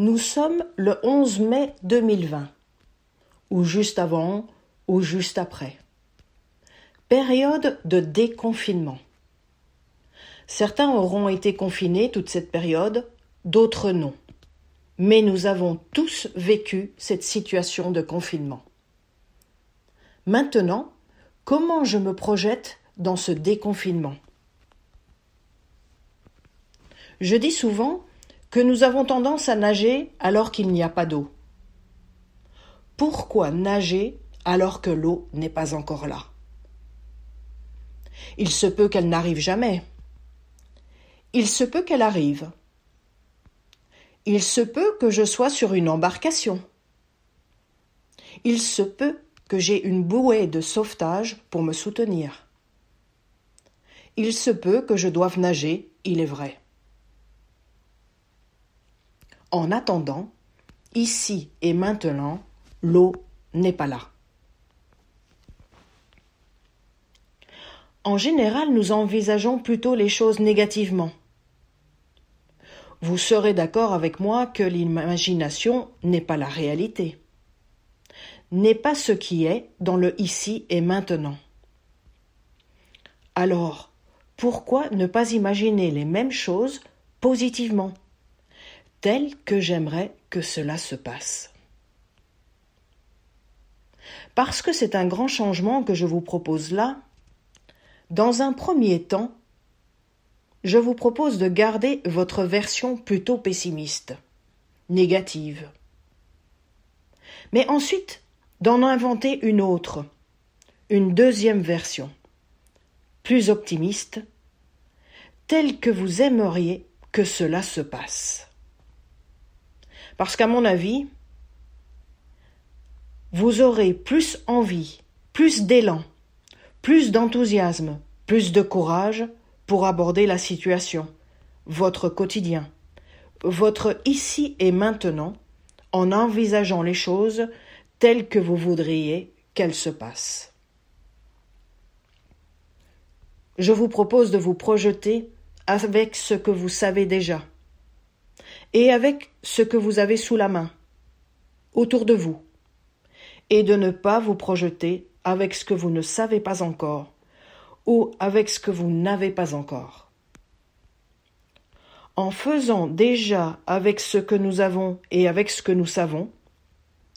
Nous sommes le 11 mai 2020, ou juste avant, ou juste après. Période de déconfinement. Certains auront été confinés toute cette période, d'autres non. Mais nous avons tous vécu cette situation de confinement. Maintenant, comment je me projette dans ce déconfinement? Je dis souvent que nous avons tendance à nager alors qu'il n'y a pas d'eau. Pourquoi nager alors que l'eau n'est pas encore là? Il se peut qu'elle n'arrive jamais. Il se peut qu'elle arrive. Il se peut que je sois sur une embarcation. Il se peut que j'ai une bouée de sauvetage pour me soutenir. Il se peut que je doive nager, il est vrai. En attendant, ici et maintenant, l'eau n'est pas là. En général, nous envisageons plutôt les choses négativement. Vous serez d'accord avec moi que l'imagination n'est pas la réalité, n'est pas ce qui est dans le ici et maintenant. Alors, pourquoi ne pas imaginer les mêmes choses positivement? Tel que j'aimerais que cela se passe. Parce que c'est un grand changement que je vous propose là, dans un premier temps, je vous propose de garder votre version plutôt pessimiste, négative. Mais ensuite, d'en inventer une autre, une deuxième version, plus optimiste, telle que vous aimeriez que cela se passe. Parce qu'à mon avis, vous aurez plus envie, plus d'élan, plus d'enthousiasme, plus de courage pour aborder la situation, votre quotidien, votre ici et maintenant, en envisageant les choses telles que vous voudriez qu'elles se passent. Je vous propose de vous projeter avec ce que vous savez déjà et avec ce que vous avez sous la main, autour de vous, et de ne pas vous projeter avec ce que vous ne savez pas encore, ou avec ce que vous n'avez pas encore. En faisant déjà avec ce que nous avons et avec ce que nous savons,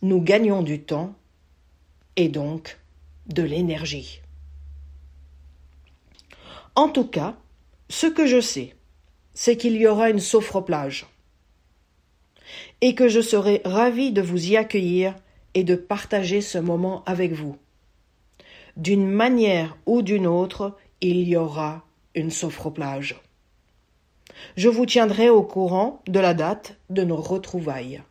nous gagnons du temps et donc de l'énergie. En tout cas, ce que je sais, c'est qu'il y aura une sophroplage et que je serai ravi de vous y accueillir et de partager ce moment avec vous. D'une manière ou d'une autre, il y aura une sophroplage. Je vous tiendrai au courant de la date de nos retrouvailles.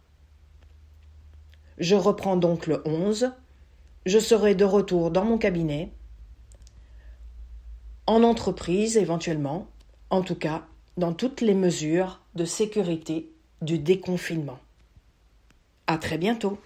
Je reprends donc le 11. Je serai de retour dans mon cabinet, en entreprise éventuellement, en tout cas dans toutes les mesures de sécurité du déconfinement. À très bientôt.